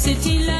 City life.